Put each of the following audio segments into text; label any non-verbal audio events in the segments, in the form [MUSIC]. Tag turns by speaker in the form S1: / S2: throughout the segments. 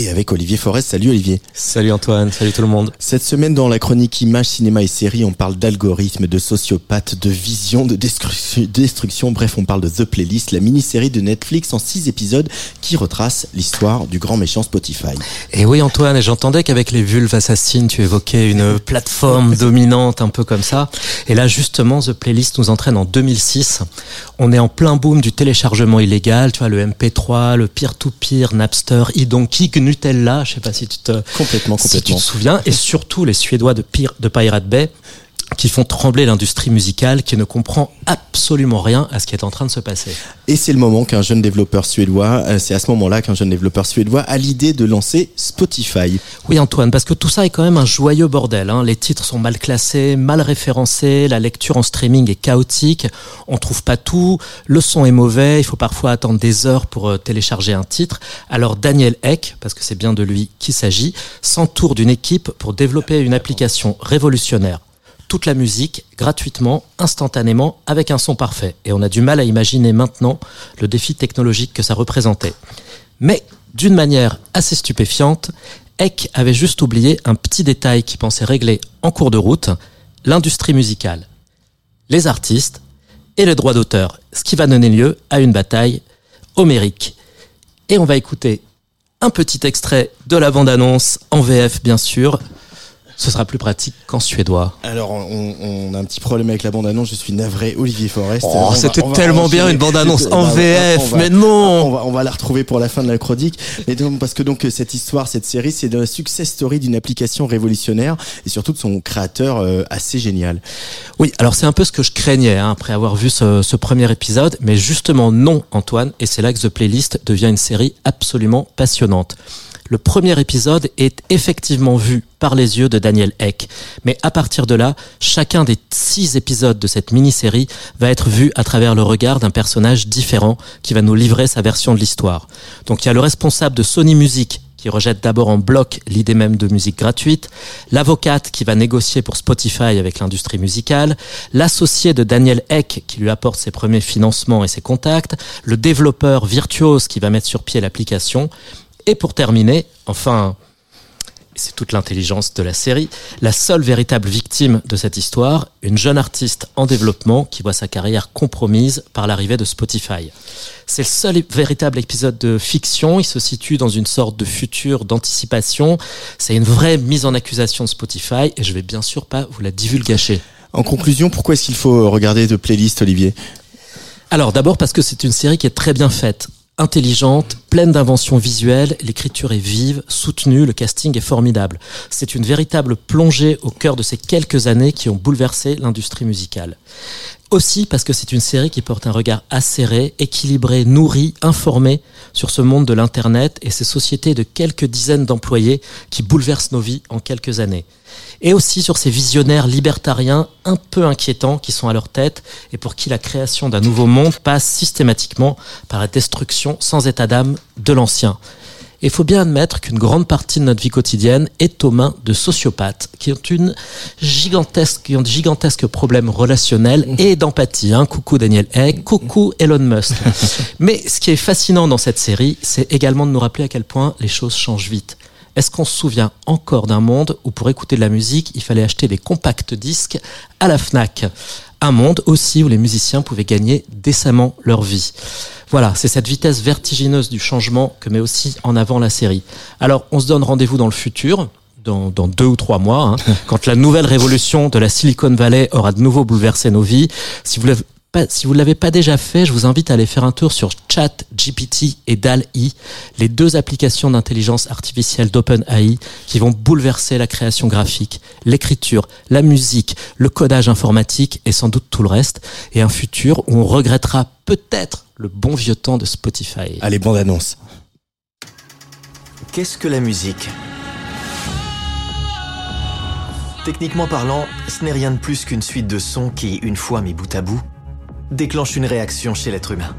S1: et avec Olivier Forest. Salut Olivier.
S2: Salut Antoine, salut tout le monde.
S1: Cette semaine dans la chronique Images, Cinéma et Séries, on parle d'algorithmes, de sociopathes, de vision, de destruction. Bref, on parle de The Playlist, la mini-série de Netflix en six épisodes qui retrace l'histoire du grand méchant Spotify.
S2: Et oui Antoine, et j'entendais qu'avec les vulves assassines, tu évoquais une plateforme dominante un peu comme ça. Et là justement, The Playlist nous entraîne en 2006. On est en plein boom du téléchargement illégal, tu vois, le MP3, le peer-to-peer, Napster, Idonki, Nutella, je sais pas si tu te,
S1: complètement, complètement.
S2: Si tu te souviens, et surtout les Suédois de, de Pirate Bay qui font trembler l'industrie musicale qui ne comprend absolument rien à ce qui est en train de se passer.
S1: Et c'est le moment qu'un jeune développeur suédois, euh, c'est à ce moment-là qu'un jeune développeur suédois a l'idée de lancer Spotify.
S2: Oui Antoine, parce que tout ça est quand même un joyeux bordel. Hein. Les titres sont mal classés, mal référencés, la lecture en streaming est chaotique, on trouve pas tout, le son est mauvais, il faut parfois attendre des heures pour euh, télécharger un titre. Alors Daniel Eck, parce que c'est bien de lui qu'il s'agit, s'entoure d'une équipe pour développer une application révolutionnaire toute la musique gratuitement, instantanément, avec un son parfait. Et on a du mal à imaginer maintenant le défi technologique que ça représentait. Mais d'une manière assez stupéfiante, Eck avait juste oublié un petit détail qu'il pensait régler en cours de route, l'industrie musicale, les artistes et les droits d'auteur, ce qui va donner lieu à une bataille homérique. Et on va écouter un petit extrait de la bande-annonce en VF bien sûr, ce sera plus pratique qu'en suédois.
S1: Alors, on, a un petit problème avec la bande-annonce. Je suis navré, Olivier Forest.
S2: Oh, c'était tellement bien une bande-annonce [LAUGHS] en bah, VF, mais non
S1: on va, on va la retrouver pour la fin de la chronique. Mais donc, parce que donc cette histoire, cette série, c'est la success story d'une application révolutionnaire et surtout de son créateur euh, assez génial.
S2: Oui, alors c'est un peu ce que je craignais hein, après avoir vu ce, ce premier épisode, mais justement non, Antoine, et c'est là que The Playlist devient une série absolument passionnante. Le premier épisode est effectivement vu par les yeux de Daniel Eck. Mais à partir de là, chacun des six épisodes de cette mini-série va être vu à travers le regard d'un personnage différent qui va nous livrer sa version de l'histoire. Donc il y a le responsable de Sony Music qui rejette d'abord en bloc l'idée même de musique gratuite, l'avocate qui va négocier pour Spotify avec l'industrie musicale, l'associé de Daniel Eck qui lui apporte ses premiers financements et ses contacts, le développeur virtuose qui va mettre sur pied l'application, et pour terminer, enfin, c'est toute l'intelligence de la série, la seule véritable victime de cette histoire, une jeune artiste en développement qui voit sa carrière compromise par l'arrivée de Spotify. C'est le seul véritable épisode de fiction, il se situe dans une sorte de futur d'anticipation, c'est une vraie mise en accusation de Spotify et je vais bien sûr pas vous la divulgacher.
S1: En conclusion, pourquoi est-ce qu'il faut regarder de playlist, Olivier?
S2: Alors d'abord parce que c'est une série qui est très bien faite intelligente, pleine d'inventions visuelles, l'écriture est vive, soutenue, le casting est formidable. C'est une véritable plongée au cœur de ces quelques années qui ont bouleversé l'industrie musicale. Aussi parce que c'est une série qui porte un regard acéré, équilibré, nourri, informé sur ce monde de l'Internet et ces sociétés de quelques dizaines d'employés qui bouleversent nos vies en quelques années. Et aussi sur ces visionnaires libertariens un peu inquiétants qui sont à leur tête et pour qui la création d'un nouveau monde passe systématiquement par la destruction sans état d'âme de l'ancien. Et il faut bien admettre qu'une grande partie de notre vie quotidienne est aux mains de sociopathes qui ont une gigantesque, qui ont de gigantesques problèmes relationnels mmh. et d'empathie. Hein. Coucou Daniel Egg, coucou Elon Musk. [LAUGHS] Mais ce qui est fascinant dans cette série, c'est également de nous rappeler à quel point les choses changent vite. Est-ce qu'on se souvient encore d'un monde où pour écouter de la musique, il fallait acheter des compacts disques à la FNAC? Un monde aussi où les musiciens pouvaient gagner décemment leur vie. Voilà, c'est cette vitesse vertigineuse du changement que met aussi en avant la série. Alors, on se donne rendez-vous dans le futur, dans, deux ou trois mois, hein, [LAUGHS] quand la nouvelle révolution de la Silicon Valley aura de nouveau bouleversé nos vies. Si vous si vous ne l'avez pas déjà fait, je vous invite à aller faire un tour sur ChatGPT et DAL-E, les deux applications d'intelligence artificielle d'OpenAI qui vont bouleverser la création graphique, l'écriture, la musique, le codage informatique et sans doute tout le reste, et un futur où on regrettera peut-être le bon vieux temps de Spotify.
S1: Allez, bande annonce.
S3: Qu'est-ce que la musique? Techniquement parlant, ce n'est rien de plus qu'une suite de sons qui, une fois mis bout à bout, déclenche une réaction chez l'être humain.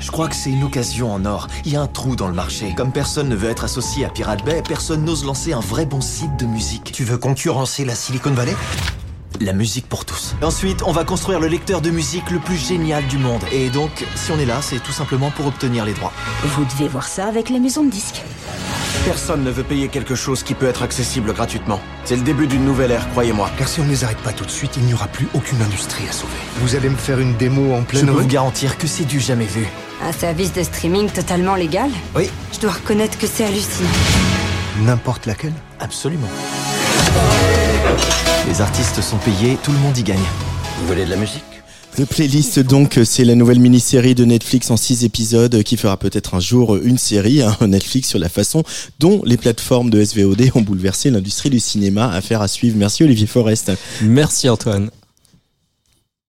S3: Je crois que c'est une occasion en or. Il y a un trou dans le marché. Comme personne ne veut être associé à Pirate Bay, personne n'ose lancer un vrai bon site de musique.
S4: Tu veux concurrencer la Silicon Valley?
S3: La musique pour tous. Ensuite, on va construire le lecteur de musique le plus génial du monde. Et donc, si on est là, c'est tout simplement pour obtenir les droits.
S5: Vous devez voir ça avec les maisons de disques.
S3: Personne ne veut payer quelque chose qui peut être accessible gratuitement. C'est le début d'une nouvelle ère, croyez-moi.
S4: Car si on ne les arrête pas tout de suite, il n'y aura plus aucune industrie à sauver. Vous allez me faire une démo en
S3: Je
S4: pleine
S3: peux vous garantir que c'est du jamais vu.
S5: Un service de streaming totalement légal
S3: Oui,
S5: Je dois reconnaître que c'est hallucinant.
S4: N'importe laquelle
S3: absolument. Les artistes sont payés, tout le monde y gagne.
S6: Vous voulez de la musique?
S1: The Playlist, donc, c'est la nouvelle mini-série de Netflix en six épisodes qui fera peut-être un jour une série, hein, [LAUGHS] Netflix, sur la façon dont les plateformes de SVOD ont bouleversé l'industrie du cinéma. Affaire à suivre. Merci Olivier Forest.
S2: Merci Antoine.